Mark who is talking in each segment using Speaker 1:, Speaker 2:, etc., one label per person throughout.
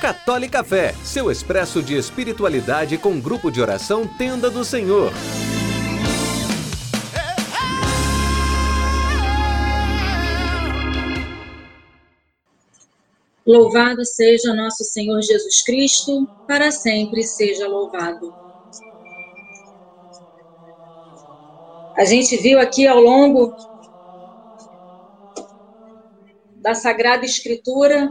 Speaker 1: Católica Fé, seu expresso de espiritualidade com grupo de oração Tenda do Senhor.
Speaker 2: Louvado seja nosso Senhor Jesus Cristo, para sempre seja louvado. A gente viu aqui ao longo da Sagrada Escritura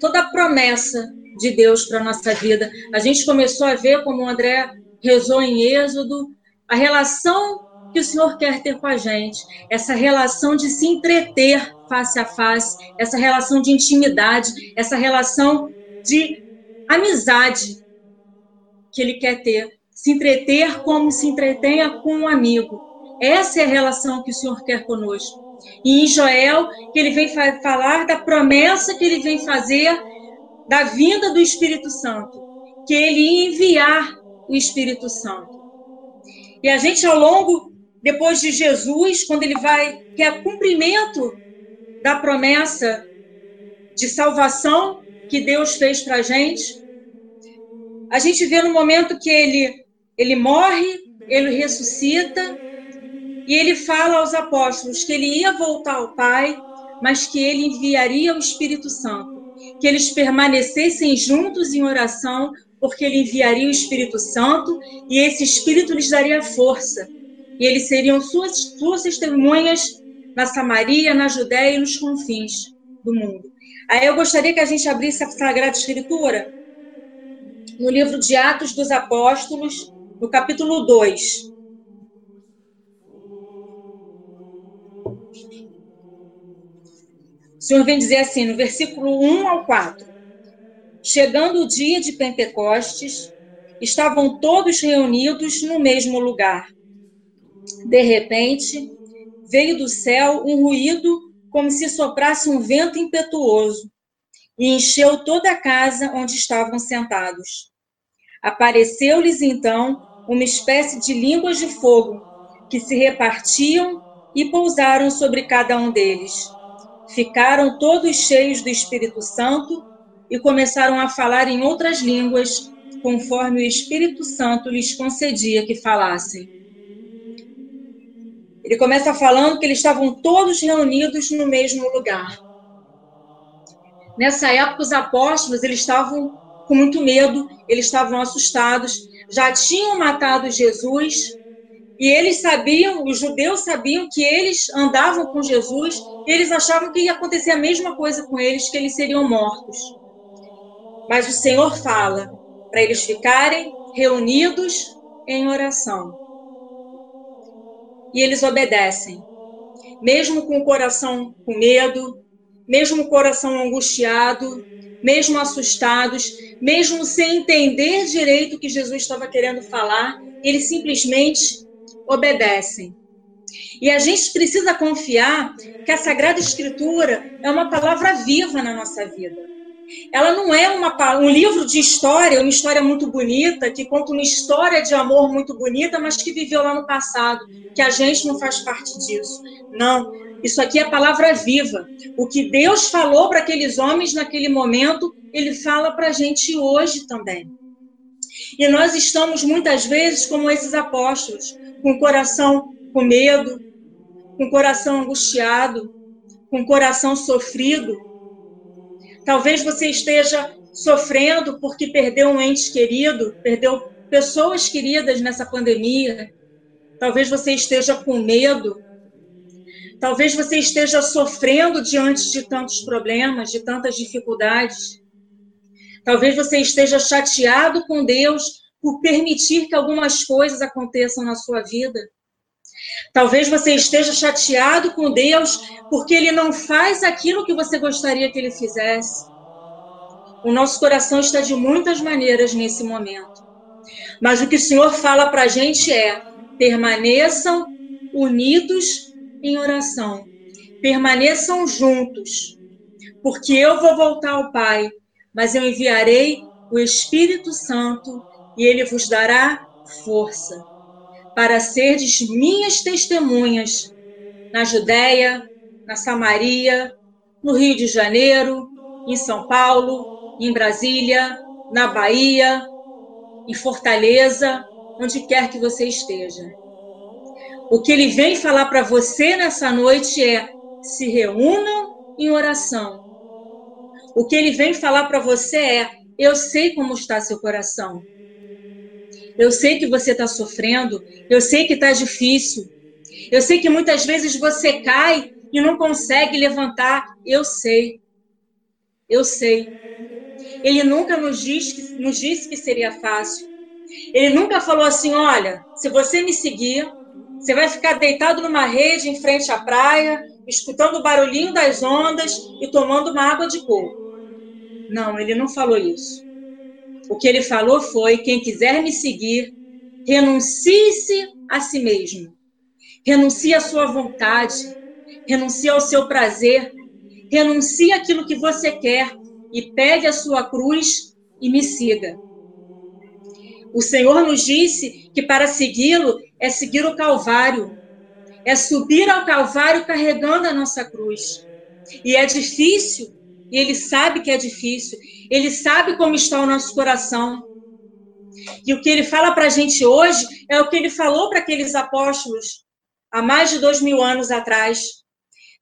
Speaker 2: toda a promessa de Deus para a nossa vida. A gente começou a ver, como o André rezou em Êxodo, a relação que o Senhor quer ter com a gente, essa relação de se entreter face a face, essa relação de intimidade, essa relação de amizade que Ele quer ter, se entreter como se entretenha com um amigo. Essa é a relação que o Senhor quer conosco. E em Joel, que ele vem falar da promessa que ele vem fazer da vinda do Espírito Santo, que ele ia enviar o Espírito Santo. E a gente, ao longo, depois de Jesus, quando ele vai, que é cumprimento da promessa de salvação que Deus fez para a gente, a gente vê no momento que ele, ele morre, ele ressuscita, e ele fala aos apóstolos que ele ia voltar ao Pai, mas que ele enviaria o Espírito Santo, que eles permanecessem juntos em oração, porque ele enviaria o Espírito Santo e esse Espírito lhes daria força. E eles seriam suas, suas testemunhas na Samaria, na Judéia e nos confins do mundo. Aí eu gostaria que a gente abrisse a Sagrada Escritura no livro de Atos dos Apóstolos, no capítulo 2. O Senhor vem dizer assim, no versículo 1 ao 4. Chegando o dia de Pentecostes, estavam todos reunidos no mesmo lugar. De repente, veio do céu um ruído como se soprasse um vento impetuoso e encheu toda a casa onde estavam sentados. Apareceu-lhes então uma espécie de línguas de fogo que se repartiam e pousaram sobre cada um deles ficaram todos cheios do Espírito Santo e começaram a falar em outras línguas, conforme o Espírito Santo lhes concedia que falassem. Ele começa falando que eles estavam todos reunidos no mesmo lugar. Nessa época, os apóstolos eles estavam com muito medo, eles estavam assustados, já tinham matado Jesus, e eles sabiam, os judeus sabiam que eles andavam com Jesus, e eles achavam que ia acontecer a mesma coisa com eles, que eles seriam mortos. Mas o Senhor fala para eles ficarem reunidos em oração. E eles obedecem, mesmo com o coração com medo, mesmo o coração angustiado, mesmo assustados, mesmo sem entender direito o que Jesus estava querendo falar, eles simplesmente obedecem. E a gente precisa confiar que a Sagrada Escritura é uma palavra viva na nossa vida. Ela não é uma, um livro de história, uma história muito bonita, que conta uma história de amor muito bonita, mas que viveu lá no passado, que a gente não faz parte disso. Não, isso aqui é palavra viva. O que Deus falou para aqueles homens naquele momento, ele fala para a gente hoje também. E nós estamos muitas vezes como esses apóstolos, com o coração com medo, com o coração angustiado, com o coração sofrido. Talvez você esteja sofrendo porque perdeu um ente querido, perdeu pessoas queridas nessa pandemia. Talvez você esteja com medo. Talvez você esteja sofrendo diante de tantos problemas, de tantas dificuldades. Talvez você esteja chateado com Deus por permitir que algumas coisas aconteçam na sua vida. Talvez você esteja chateado com Deus porque ele não faz aquilo que você gostaria que ele fizesse. O nosso coração está de muitas maneiras nesse momento. Mas o que o Senhor fala para a gente é: permaneçam unidos em oração, permaneçam juntos, porque eu vou voltar ao Pai, mas eu enviarei o Espírito Santo e ele vos dará força para serdes minhas testemunhas na Judéia, na Samaria, no Rio de Janeiro, em São Paulo, em Brasília, na Bahia, em Fortaleza, onde quer que você esteja. O que ele vem falar para você nessa noite é: se reúnam em oração. O que ele vem falar para você é: eu sei como está seu coração. Eu sei que você está sofrendo. Eu sei que está difícil. Eu sei que muitas vezes você cai e não consegue levantar. Eu sei. Eu sei. Ele nunca nos disse, nos disse que seria fácil. Ele nunca falou assim: olha, se você me seguir, você vai ficar deitado numa rede em frente à praia, escutando o barulhinho das ondas e tomando uma água de coco. Não, ele não falou isso. O que ele falou foi: quem quiser me seguir, renuncie-se a si mesmo. Renuncie à sua vontade, renuncie ao seu prazer, renuncie aquilo que você quer e pegue a sua cruz e me siga. O Senhor nos disse que para segui-lo é seguir o Calvário, é subir ao Calvário carregando a nossa cruz. E é difícil, e Ele sabe que é difícil, Ele sabe como está o nosso coração. E o que Ele fala para a gente hoje é o que Ele falou para aqueles apóstolos há mais de dois mil anos atrás.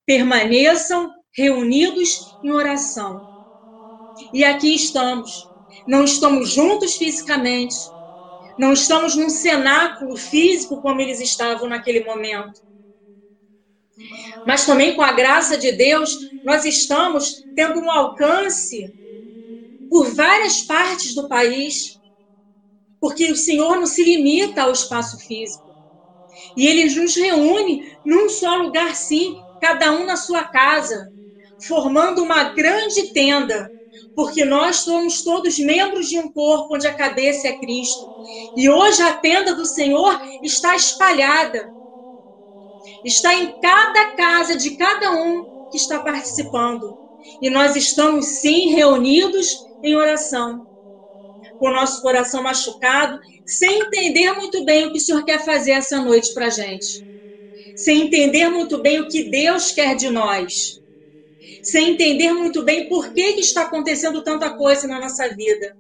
Speaker 2: Permaneçam reunidos em oração. E aqui estamos. Não estamos juntos fisicamente, não estamos num cenáculo físico como eles estavam naquele momento. Mas também com a graça de Deus, nós estamos tendo um alcance por várias partes do país, porque o Senhor não se limita ao espaço físico. E ele nos reúne num só lugar, sim, cada um na sua casa, formando uma grande tenda porque nós somos todos membros de um corpo onde a cabeça é Cristo. E hoje a tenda do Senhor está espalhada. Está em cada casa de cada um que está participando. E nós estamos sim reunidos em oração, com o nosso coração machucado, sem entender muito bem o que o Senhor quer fazer essa noite para a gente. Sem entender muito bem o que Deus quer de nós sem entender muito bem por que, que está acontecendo tanta coisa na nossa vida.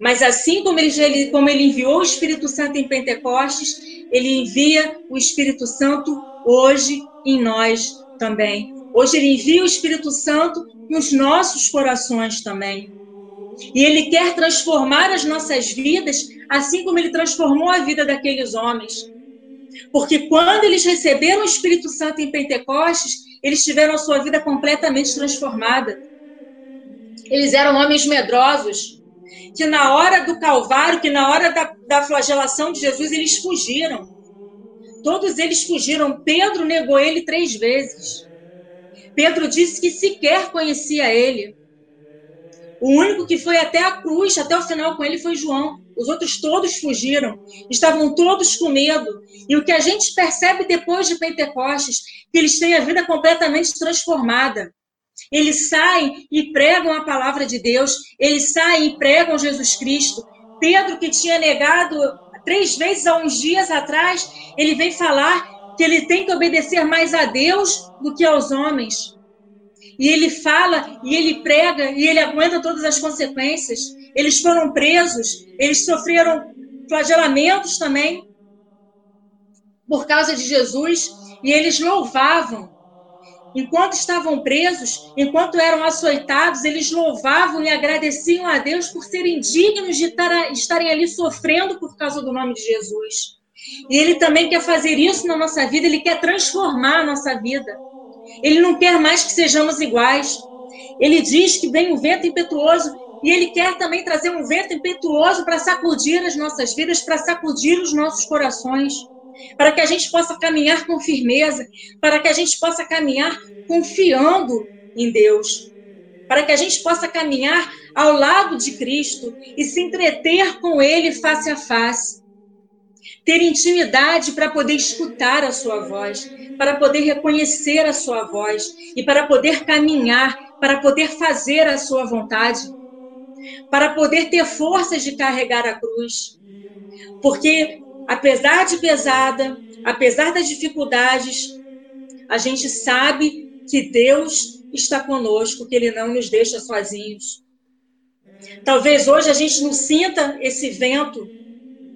Speaker 2: Mas assim como ele, como ele enviou o Espírito Santo em Pentecostes, ele envia o Espírito Santo hoje em nós também. Hoje ele envia o Espírito Santo nos nossos corações também. E ele quer transformar as nossas vidas, assim como ele transformou a vida daqueles homens. Porque quando eles receberam o Espírito Santo em Pentecostes, eles tiveram a sua vida completamente transformada. Eles eram homens medrosos, que na hora do Calvário, que na hora da, da flagelação de Jesus, eles fugiram. Todos eles fugiram. Pedro negou ele três vezes. Pedro disse que sequer conhecia ele. O único que foi até a cruz, até o final com ele, foi João. Os outros todos fugiram, estavam todos com medo. E o que a gente percebe depois de Pentecostes, que eles têm a vida completamente transformada. Eles saem e pregam a palavra de Deus, eles saem e pregam Jesus Cristo. Pedro, que tinha negado três vezes há uns dias atrás, ele vem falar que ele tem que obedecer mais a Deus do que aos homens. E ele fala, e ele prega, e ele aguenta todas as consequências. Eles foram presos, eles sofreram flagelamentos também por causa de Jesus, e eles louvavam. Enquanto estavam presos, enquanto eram açoitados, eles louvavam e agradeciam a Deus por serem dignos de estarem ali sofrendo por causa do nome de Jesus. E Ele também quer fazer isso na nossa vida, Ele quer transformar a nossa vida. Ele não quer mais que sejamos iguais. Ele diz que vem um vento impetuoso e ele quer também trazer um vento impetuoso para sacudir as nossas vidas, para sacudir os nossos corações, para que a gente possa caminhar com firmeza, para que a gente possa caminhar confiando em Deus, para que a gente possa caminhar ao lado de Cristo e se entreter com Ele face a face. Ter intimidade para poder escutar a sua voz, para poder reconhecer a sua voz e para poder caminhar, para poder fazer a sua vontade, para poder ter forças de carregar a cruz. Porque apesar de pesada, apesar das dificuldades, a gente sabe que Deus está conosco, que Ele não nos deixa sozinhos. Talvez hoje a gente não sinta esse vento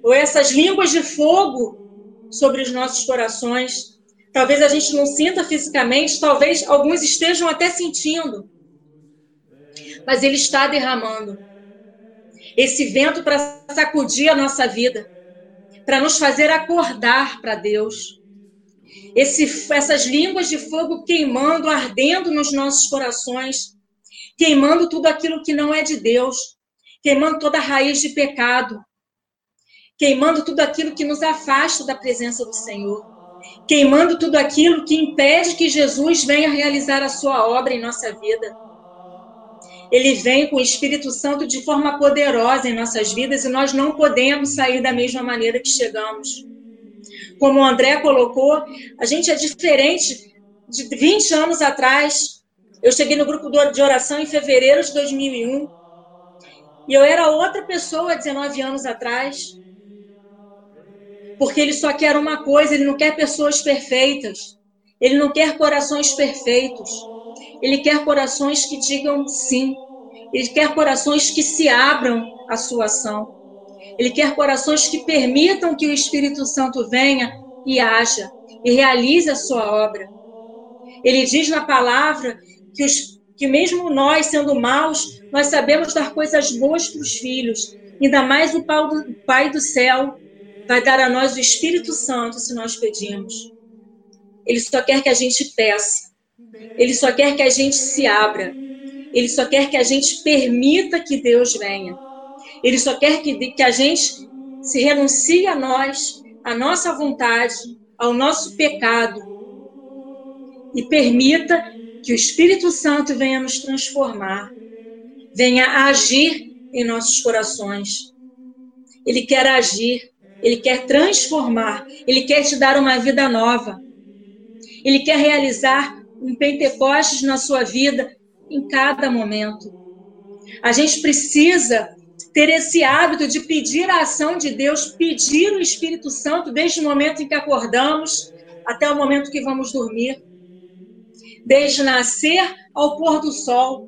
Speaker 2: ou essas línguas de fogo sobre os nossos corações. Talvez a gente não sinta fisicamente, talvez alguns estejam até sentindo. Mas Ele está derramando esse vento para sacudir a nossa vida, para nos fazer acordar para Deus. Esse, essas línguas de fogo queimando, ardendo nos nossos corações, queimando tudo aquilo que não é de Deus, queimando toda raiz de pecado, queimando tudo aquilo que nos afasta da presença do Senhor, queimando tudo aquilo que impede que Jesus venha realizar a sua obra em nossa vida. Ele vem com o Espírito Santo de forma poderosa em nossas vidas e nós não podemos sair da mesma maneira que chegamos. Como o André colocou, a gente é diferente de 20 anos atrás. Eu cheguei no grupo de oração em fevereiro de 2001 e eu era outra pessoa 19 anos atrás. Porque ele só quer uma coisa, ele não quer pessoas perfeitas. Ele não quer corações perfeitos. Ele quer corações que digam sim. Ele quer corações que se abram à sua ação. Ele quer corações que permitam que o Espírito Santo venha e haja e realize a sua obra. Ele diz na palavra que, os, que mesmo nós, sendo maus, nós sabemos dar coisas boas para os filhos. Ainda mais o pai, do, céu vai dar a nós o Espírito Santo se nós pedimos. Ele só quer que a gente peça. Ele só quer que a gente se abra. Ele só quer que a gente permita que Deus venha. Ele só quer que, que a gente se renuncie a nós, a nossa vontade, ao nosso pecado e permita que o Espírito Santo venha nos transformar, venha agir em nossos corações. Ele quer agir, ele quer transformar, ele quer te dar uma vida nova. Ele quer realizar um Pentecostes na sua vida em cada momento. A gente precisa ter esse hábito de pedir a ação de Deus, pedir o Espírito Santo desde o momento em que acordamos até o momento que vamos dormir. Desde nascer ao pôr do sol,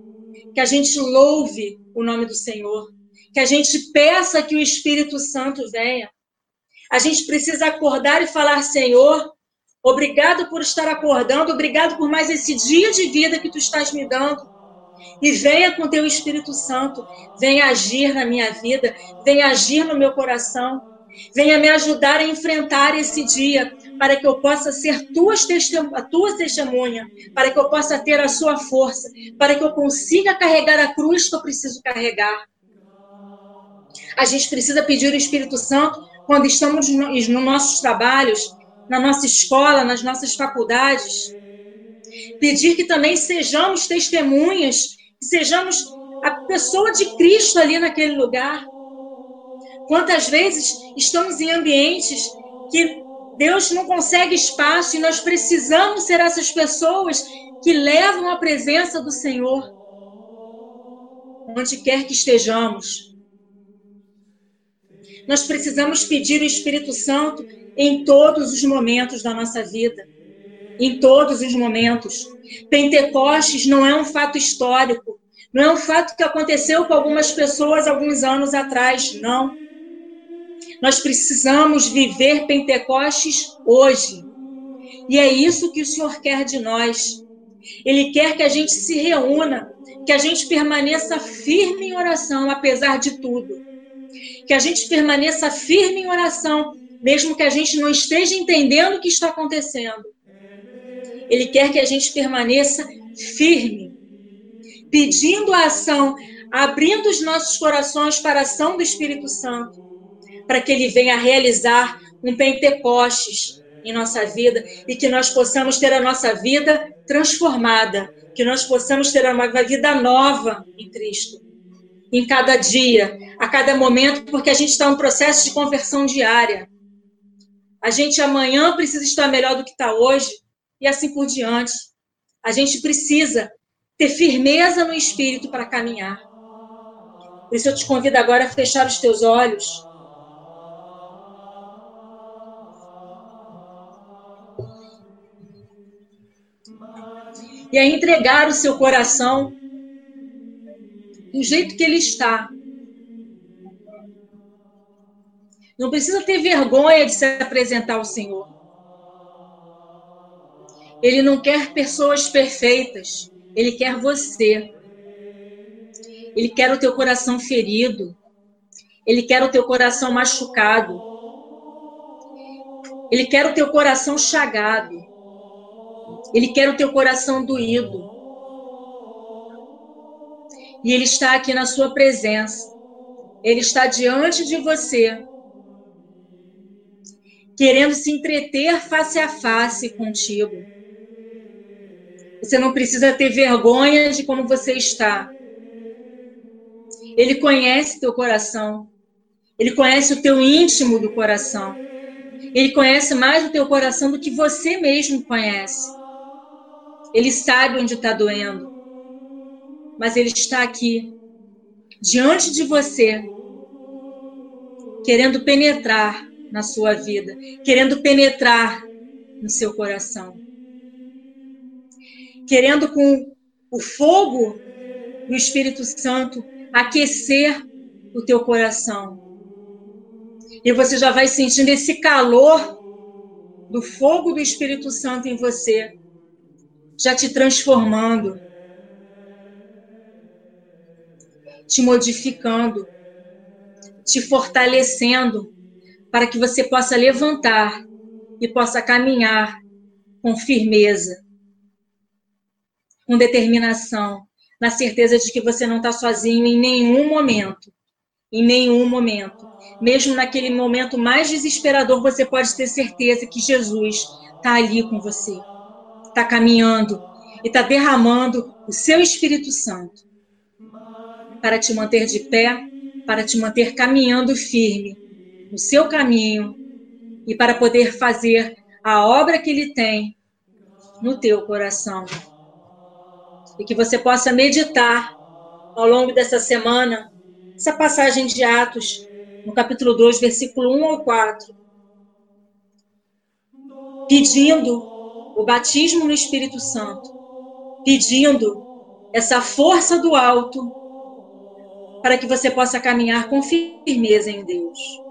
Speaker 2: que a gente louve o nome do Senhor, que a gente peça que o Espírito Santo venha. A gente precisa acordar e falar: Senhor, obrigado por estar acordando, obrigado por mais esse dia de vida que tu estás me dando. E venha com teu Espírito Santo, venha agir na minha vida, venha agir no meu coração, venha me ajudar a enfrentar esse dia, para que eu possa ser tuas testem a tua testemunha, para que eu possa ter a sua força, para que eu consiga carregar a cruz que eu preciso carregar. A gente precisa pedir o Espírito Santo quando estamos nos nossos trabalhos, na nossa escola, nas nossas faculdades. Pedir que também sejamos testemunhas que sejamos a pessoa de Cristo ali naquele lugar. Quantas vezes estamos em ambientes que Deus não consegue espaço e nós precisamos ser essas pessoas que levam a presença do Senhor onde quer que estejamos. Nós precisamos pedir o Espírito Santo em todos os momentos da nossa vida. Em todos os momentos. Pentecostes não é um fato histórico, não é um fato que aconteceu com algumas pessoas alguns anos atrás, não. Nós precisamos viver Pentecostes hoje. E é isso que o Senhor quer de nós. Ele quer que a gente se reúna, que a gente permaneça firme em oração, apesar de tudo. Que a gente permaneça firme em oração, mesmo que a gente não esteja entendendo o que está acontecendo. Ele quer que a gente permaneça firme, pedindo a ação, abrindo os nossos corações para a ação do Espírito Santo, para que ele venha realizar um Pentecostes em nossa vida e que nós possamos ter a nossa vida transformada, que nós possamos ter uma vida nova em Cristo. Em cada dia, a cada momento, porque a gente está em um processo de conversão diária. A gente amanhã precisa estar melhor do que está hoje, e assim por diante. A gente precisa ter firmeza no espírito para caminhar. Por isso eu te convido agora a fechar os teus olhos. e a entregar o seu coração do jeito que ele está. Não precisa ter vergonha de se apresentar ao Senhor. Ele não quer pessoas perfeitas, ele quer você. Ele quer o teu coração ferido. Ele quer o teu coração machucado. Ele quer o teu coração chagado. Ele quer o teu coração doído. E Ele está aqui na sua presença. Ele está diante de você, querendo se entreter face a face contigo. Você não precisa ter vergonha de como você está. Ele conhece teu coração. Ele conhece o teu íntimo do coração. Ele conhece mais o teu coração do que você mesmo conhece. Ele sabe onde está doendo. Mas ele está aqui, diante de você, querendo penetrar na sua vida, querendo penetrar no seu coração. Querendo com o fogo do Espírito Santo aquecer o teu coração. E você já vai sentindo esse calor do fogo do Espírito Santo em você, já te transformando, te modificando, te fortalecendo, para que você possa levantar e possa caminhar com firmeza, com determinação, na certeza de que você não está sozinho em nenhum momento. Em nenhum momento. Mesmo naquele momento mais desesperador, você pode ter certeza que Jesus está ali com você, está caminhando e está derramando o seu Espírito Santo para te manter de pé, para te manter caminhando firme no seu caminho e para poder fazer a obra que Ele tem no teu coração. E que você possa meditar ao longo dessa semana essa passagem de Atos, no capítulo 2, versículo 1 ao 4, pedindo o batismo no Espírito Santo, pedindo essa força do alto para que você possa caminhar com firmeza em Deus.